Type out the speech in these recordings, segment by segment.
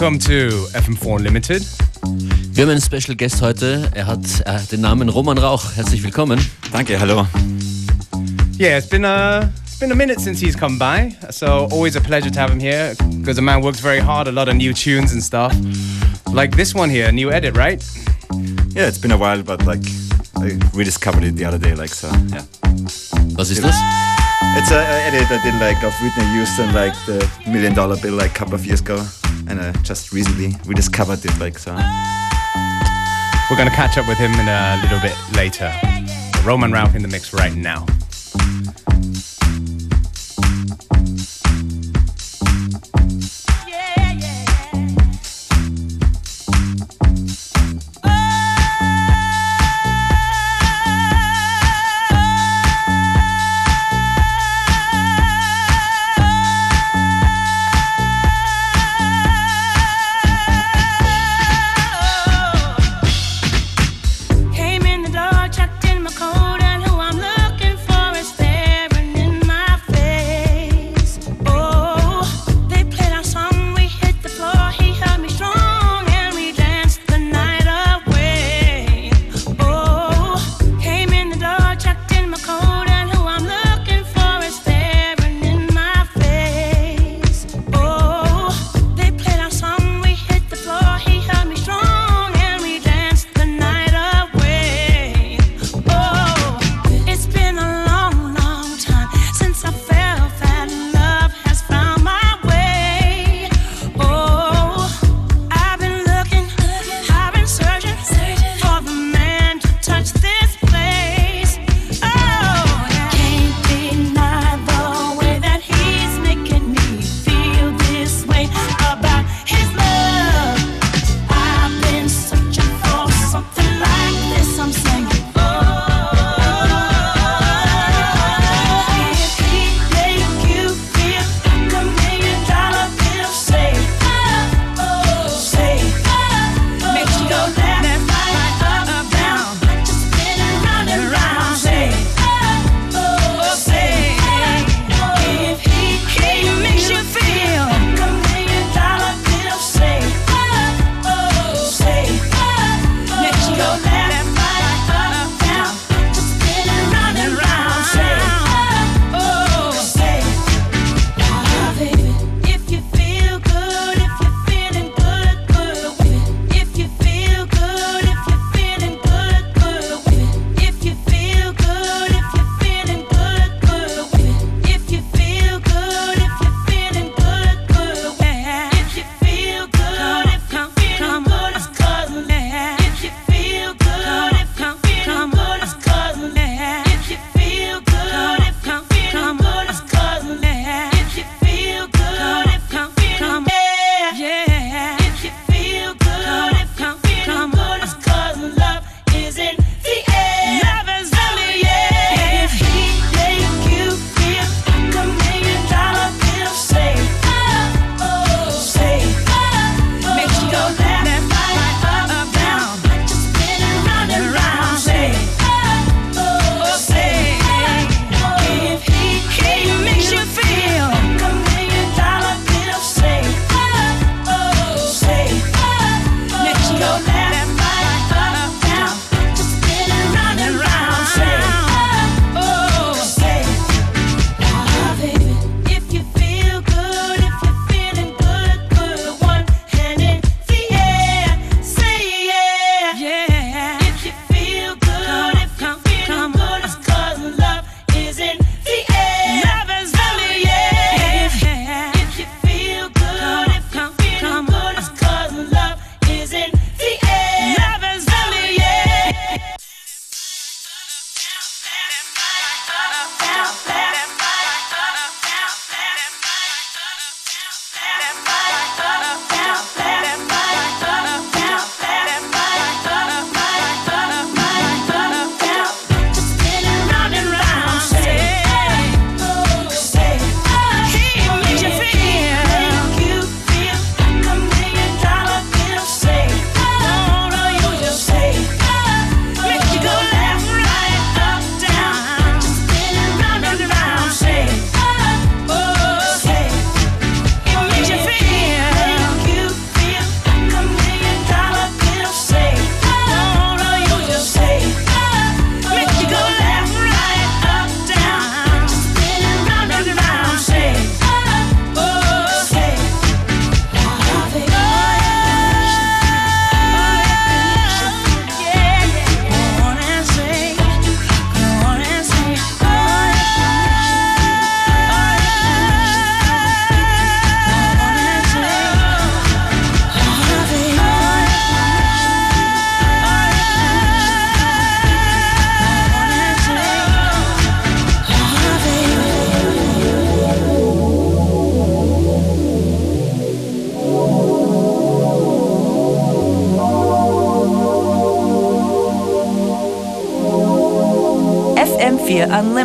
Welcome to FM4 Unlimited. Wir haben einen Special Guest heute. Er hat äh, den Namen Roman Rauch. Herzlich willkommen. Danke, hallo. Yeah, it's been a it's been a minute since he's come by, so always a pleasure to have him here because the man works very hard, a lot of new tunes and stuff. Like this one here, a new edit, right? Yeah, it's been a while, but like I rediscovered it the other day, like so. Yeah. Was ist das? It's a, a edit I did like of Whitney Houston, like the Million Dollar Bill, like a couple of years ago, and I just recently rediscovered it, like so. We're gonna catch up with him in a little bit later. Roman Ralph in the mix right now.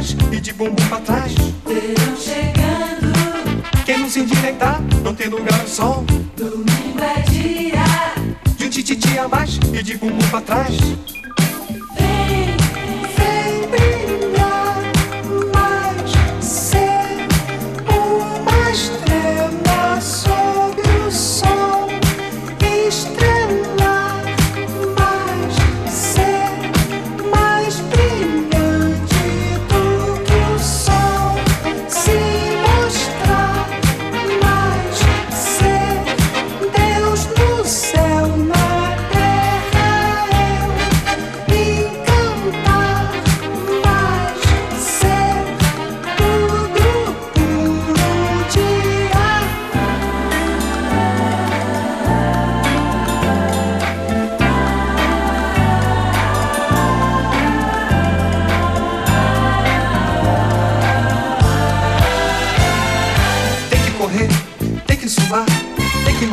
Mais e de bumbum pra trás. Verão chegando. Quem não se endireitar, não tem lugar ao sol. Domingo é dia. De um tititi a mais e de bumbum pra trás.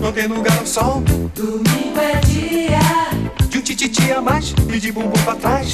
não tem lugar ao sol. domingo é dia. De um tititi a mais e de bumbum pra trás.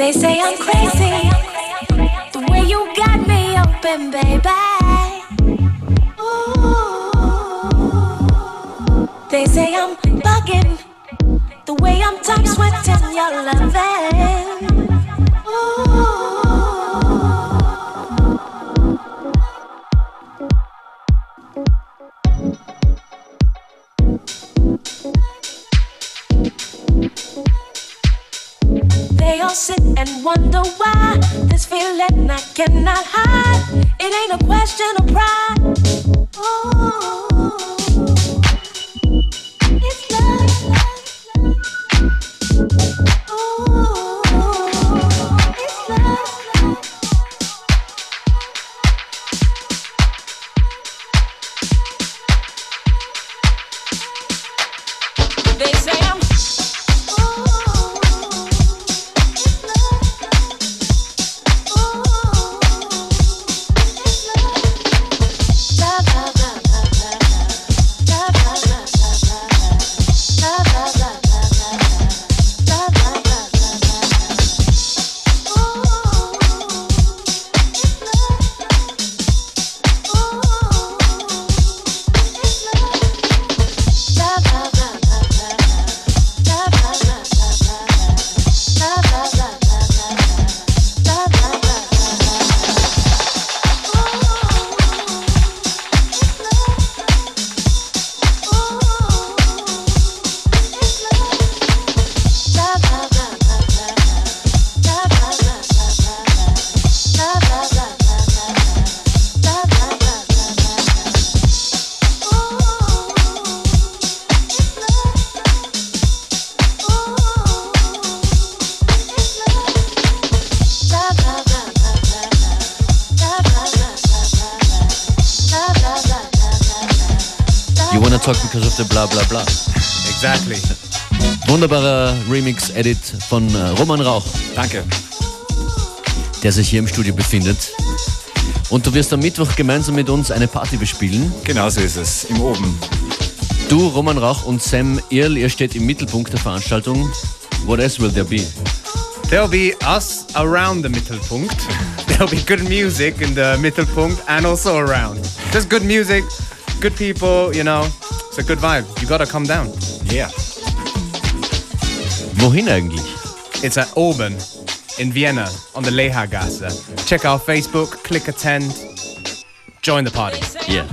They say I'm crazy. The way you got me open, baby. Ooh. They say I'm bugging. The way I'm top sweating your loving. Ooh. Wonder why this feeling I cannot hide. It ain't a question of pride. Ooh. Talk because of the bla bla bla. Exactly. Wunderbarer Remix-Edit von äh, Roman Rauch, Danke. der sich hier im Studio befindet. Und du wirst am Mittwoch gemeinsam mit uns eine Party bespielen. Genau so ist es. Im Oben. Du, Roman Rauch und Sam Earl, ihr steht im Mittelpunkt der Veranstaltung. What else will there be? There'll be us around the Mittelpunkt. There'll be good music in the Mittelpunkt and also around. Just good music, good people, you know. It's a good vibe. You gotta come down. Yeah. Wohin eigentlich? It's at Auburn in Vienna on the Lehergasse. Check our Facebook, click attend, join the party. Yeah.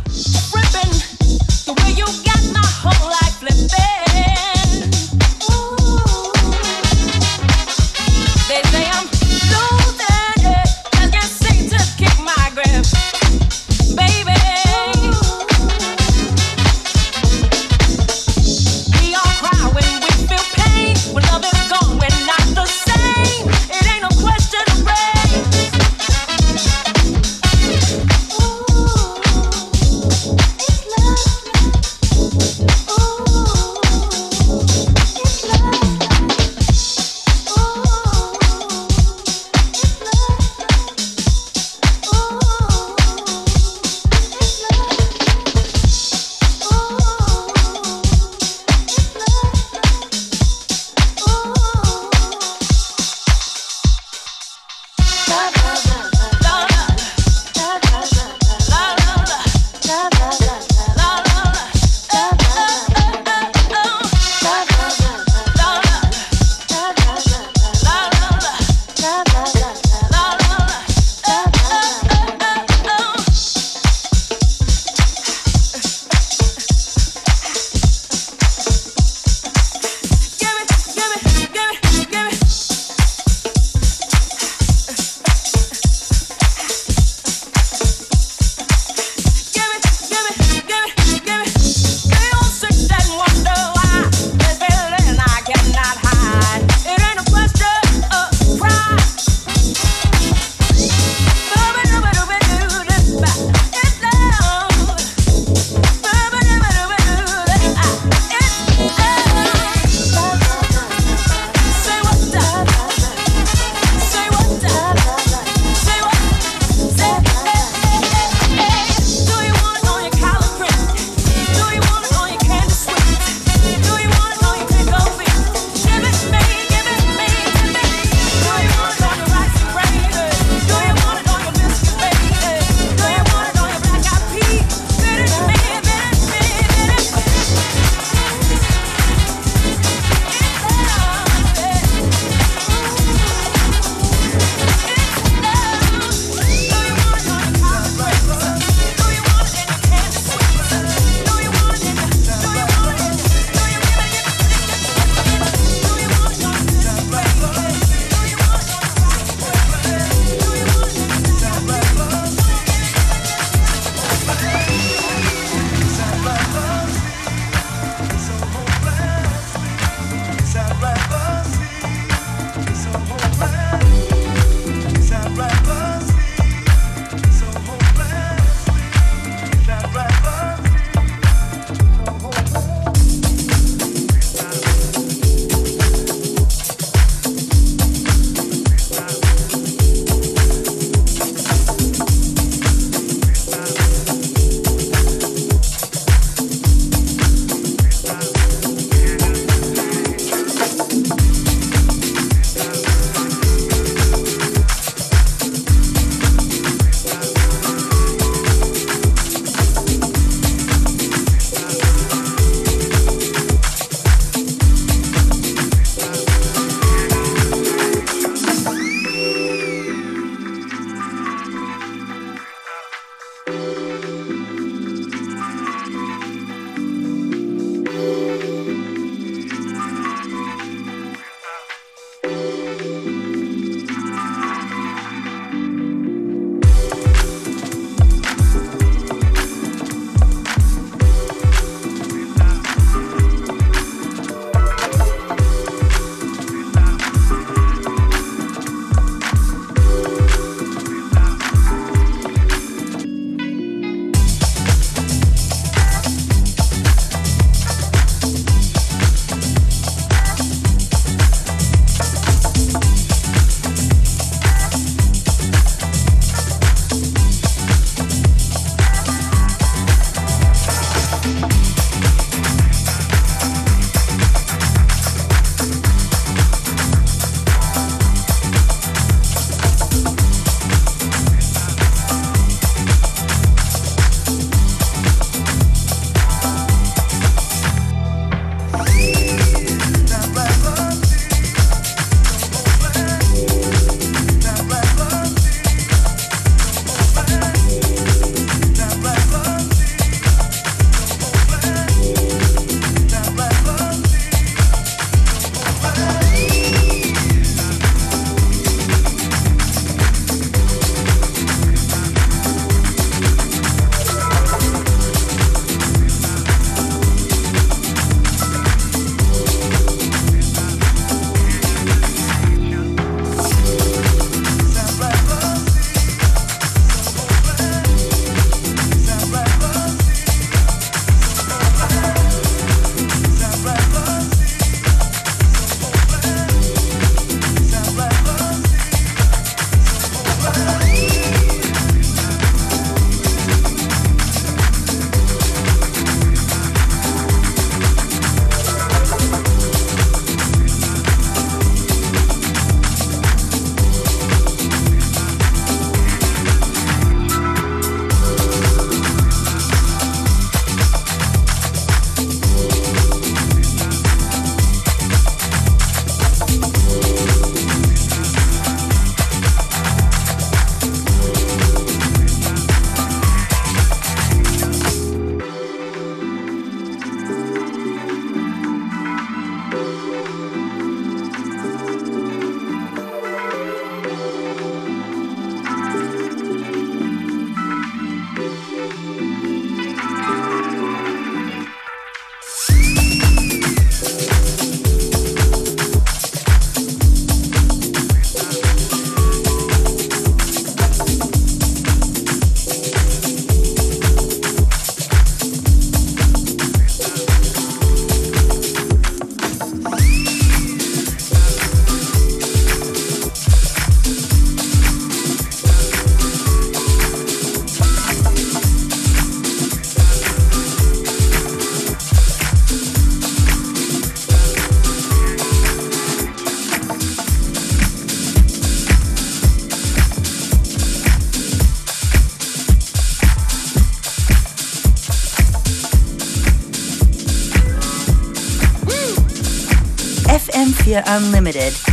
Unlimited.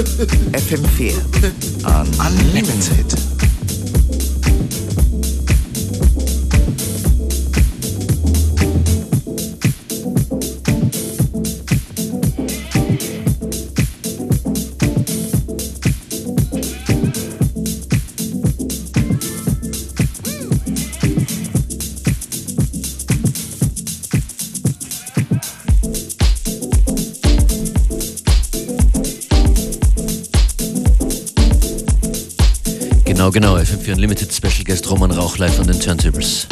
FM4 Unlimited. FM4 Unlimited Special Guest Roman Rauch live an den Turntables.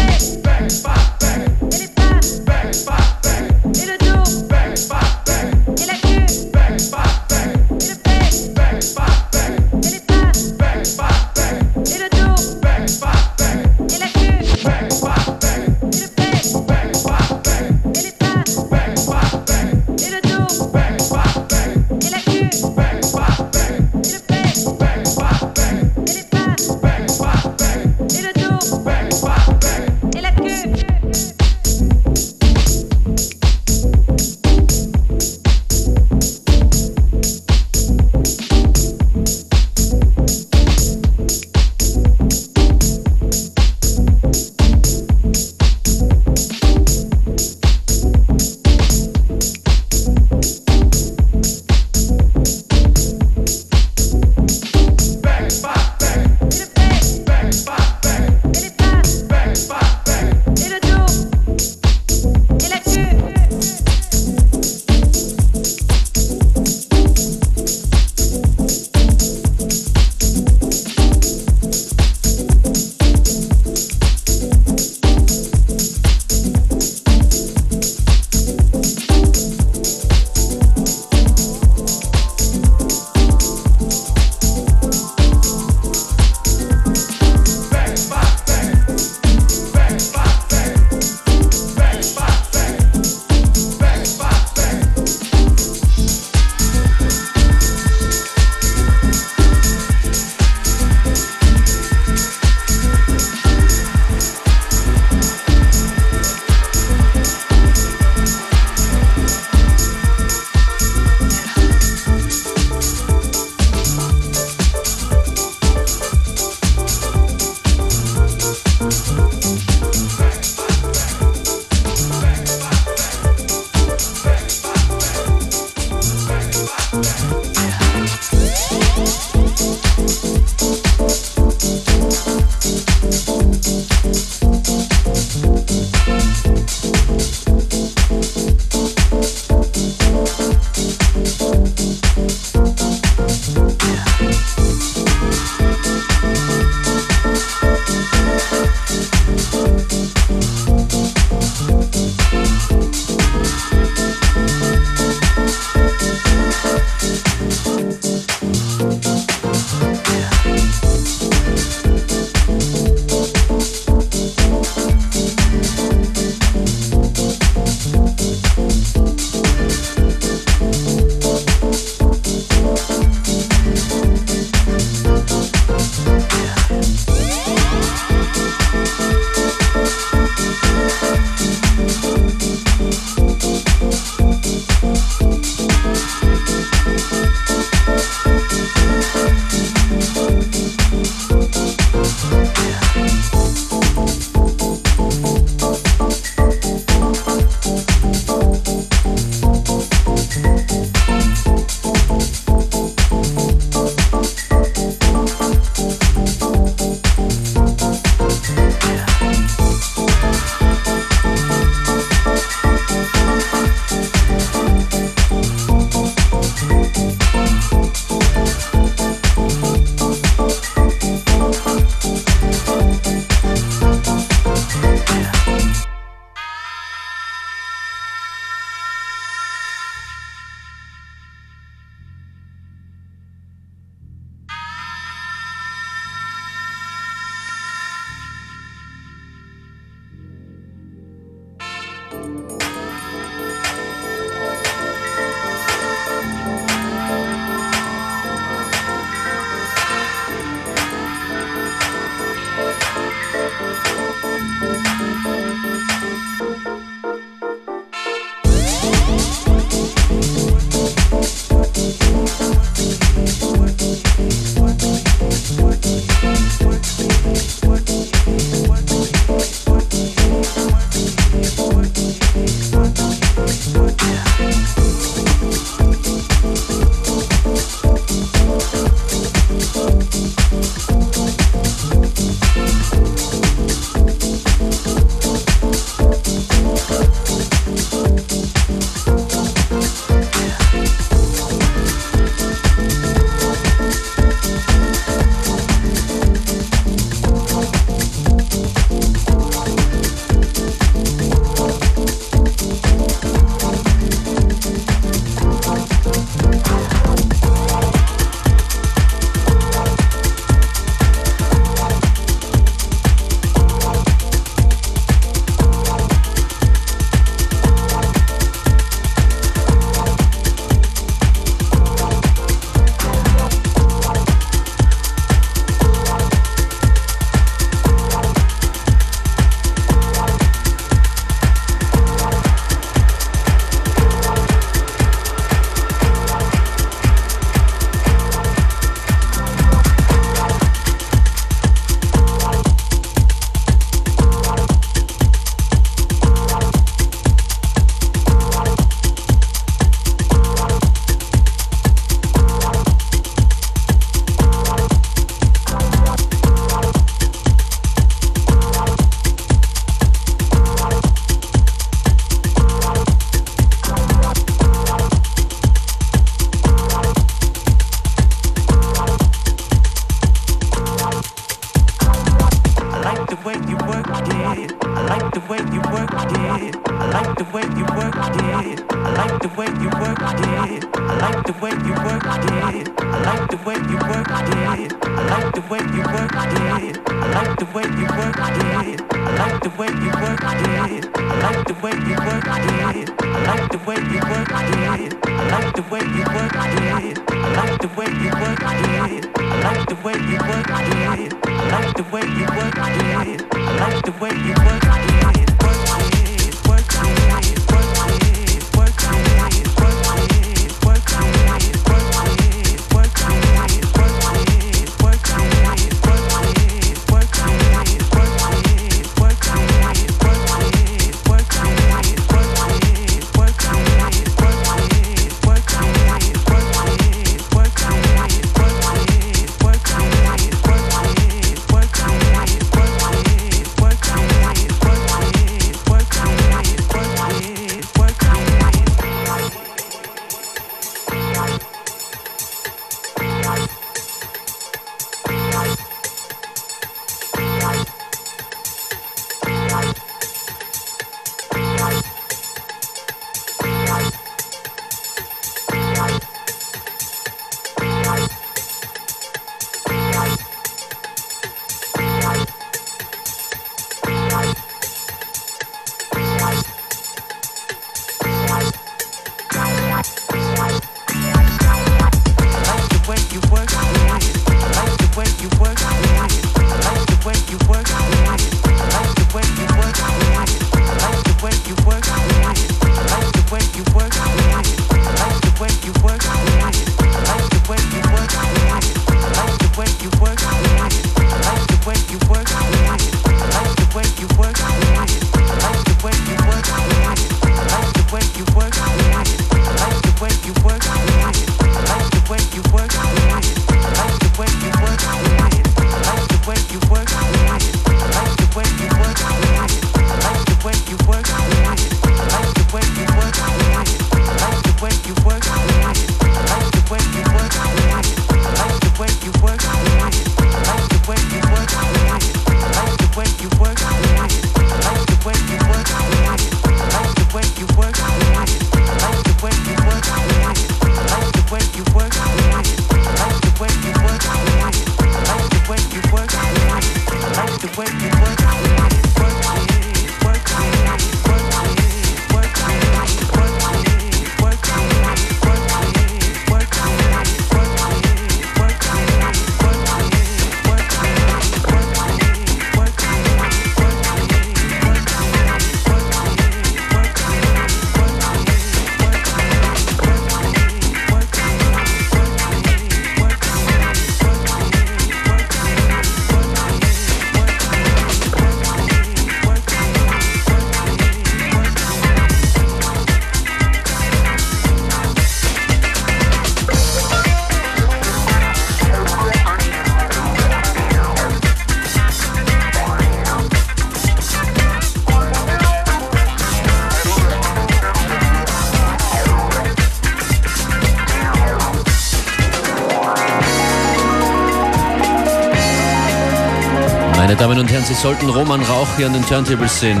hören. Sie sollten Roman Rauch hier an den Turntables sehen.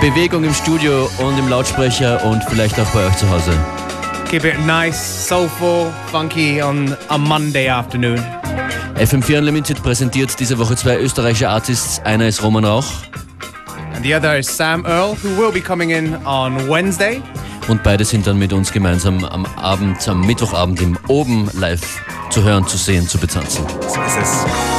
Bewegung im Studio und im Lautsprecher und vielleicht auch bei euch zu Hause. Keep it nice, soulful, funky on a Monday afternoon. FM4 Unlimited präsentiert diese Woche zwei österreichische Artists. Einer ist Roman Rauch. And the other is Sam Earl, who will be coming in on Wednesday. Und beide sind dann mit uns gemeinsam am Abend, am Mittwochabend im Oben live zu hören, zu sehen, zu betanzen. So ist es.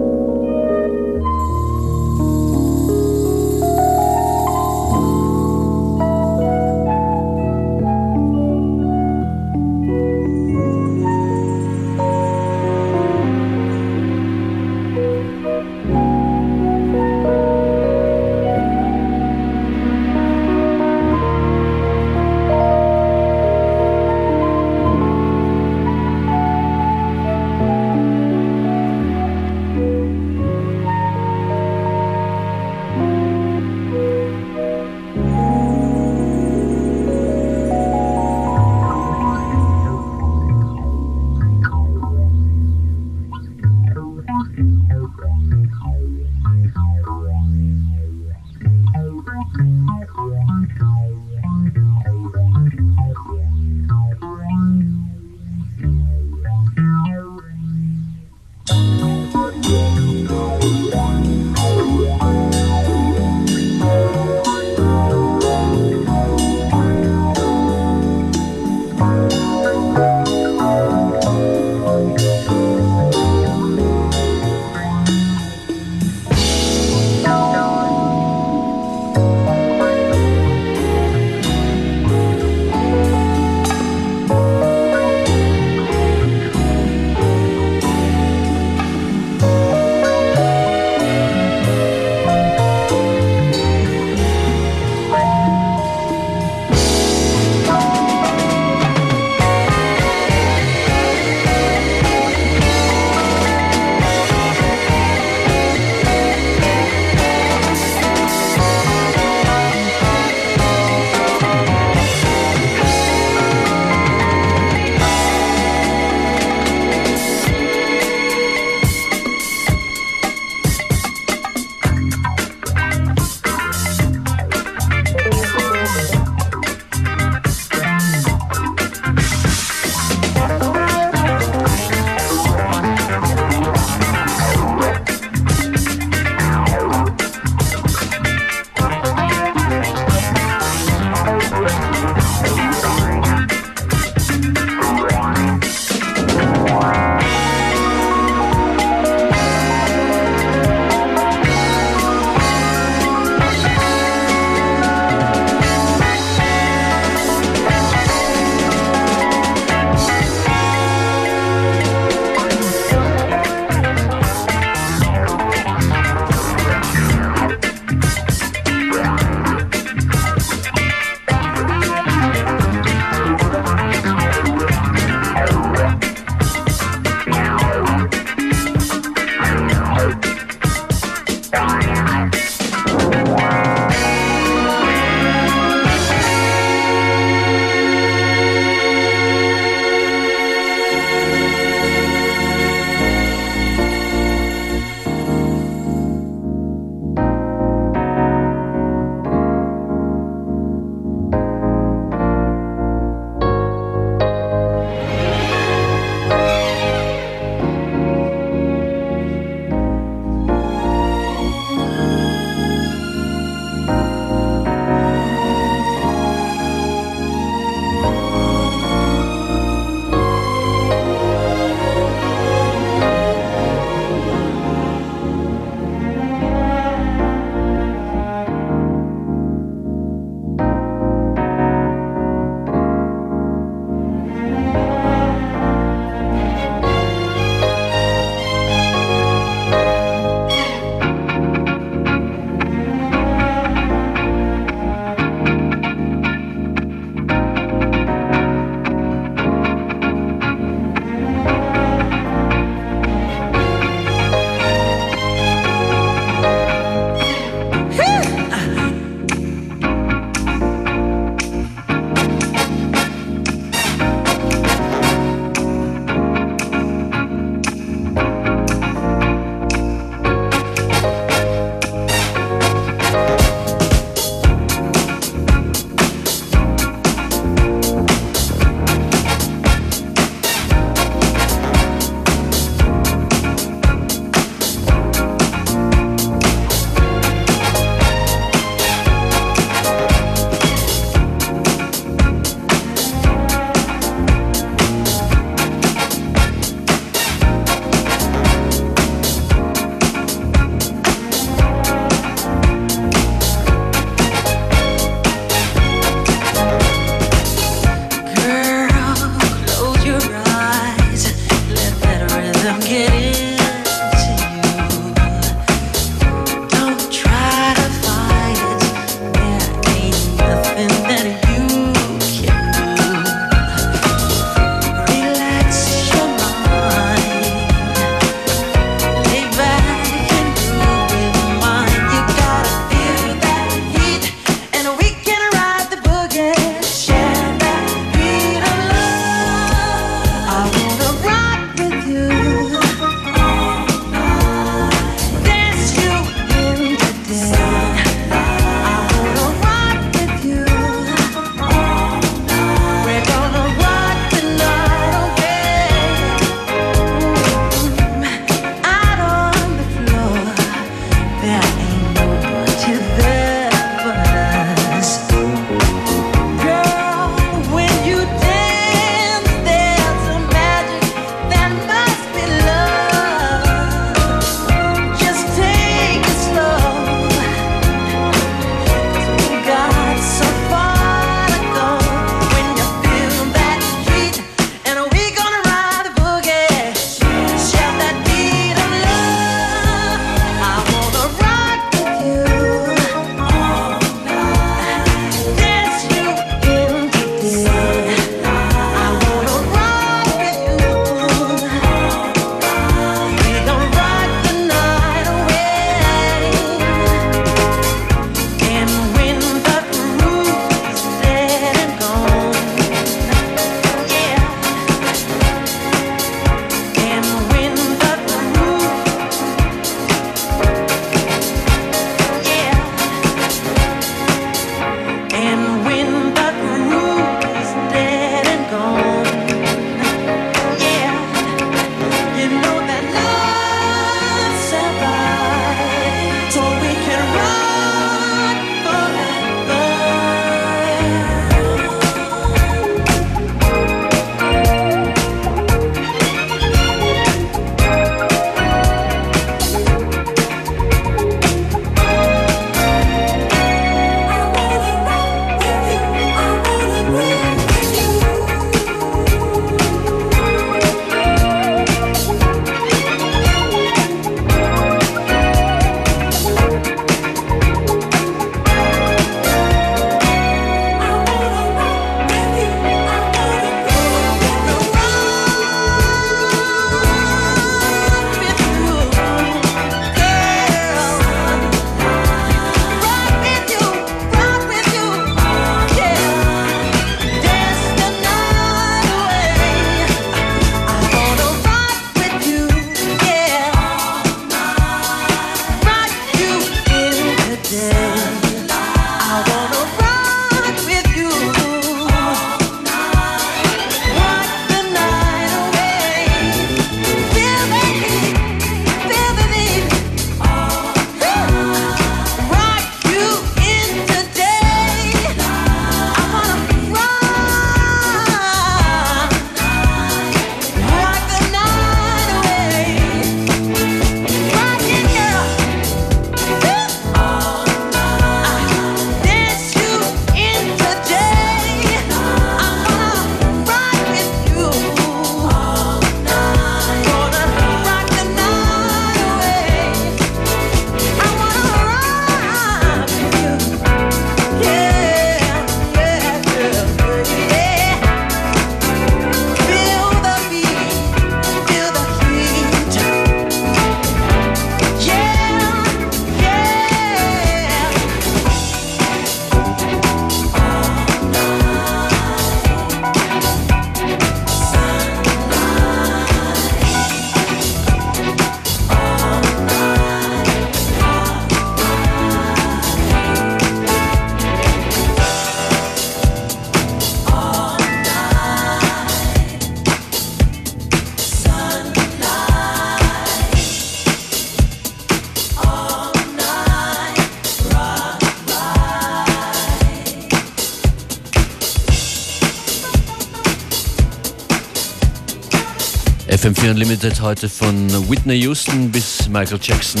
FM4 Unlimited heute von Whitney Houston bis Michael Jackson.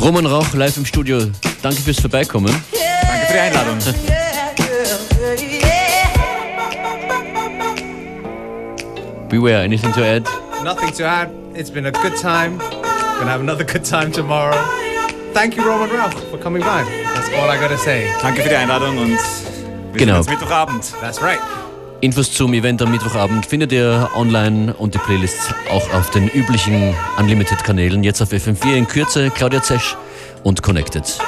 Roman Rauch live im Studio. Danke fürs Vorbeikommen. Danke für die Einladung. Beware, anything to add? Nothing to add. It's been a good time. Gonna have another good time tomorrow. Thank you, Roman Rauch, for coming by. That's all I gotta say. Danke für die Einladung und wir Genau. Mittwochabend. That's right. Infos zum Event am Mittwochabend findet ihr online und die Playlists auch auf den üblichen Unlimited-Kanälen. Jetzt auf FM4 in Kürze, Claudia Zesch und Connected.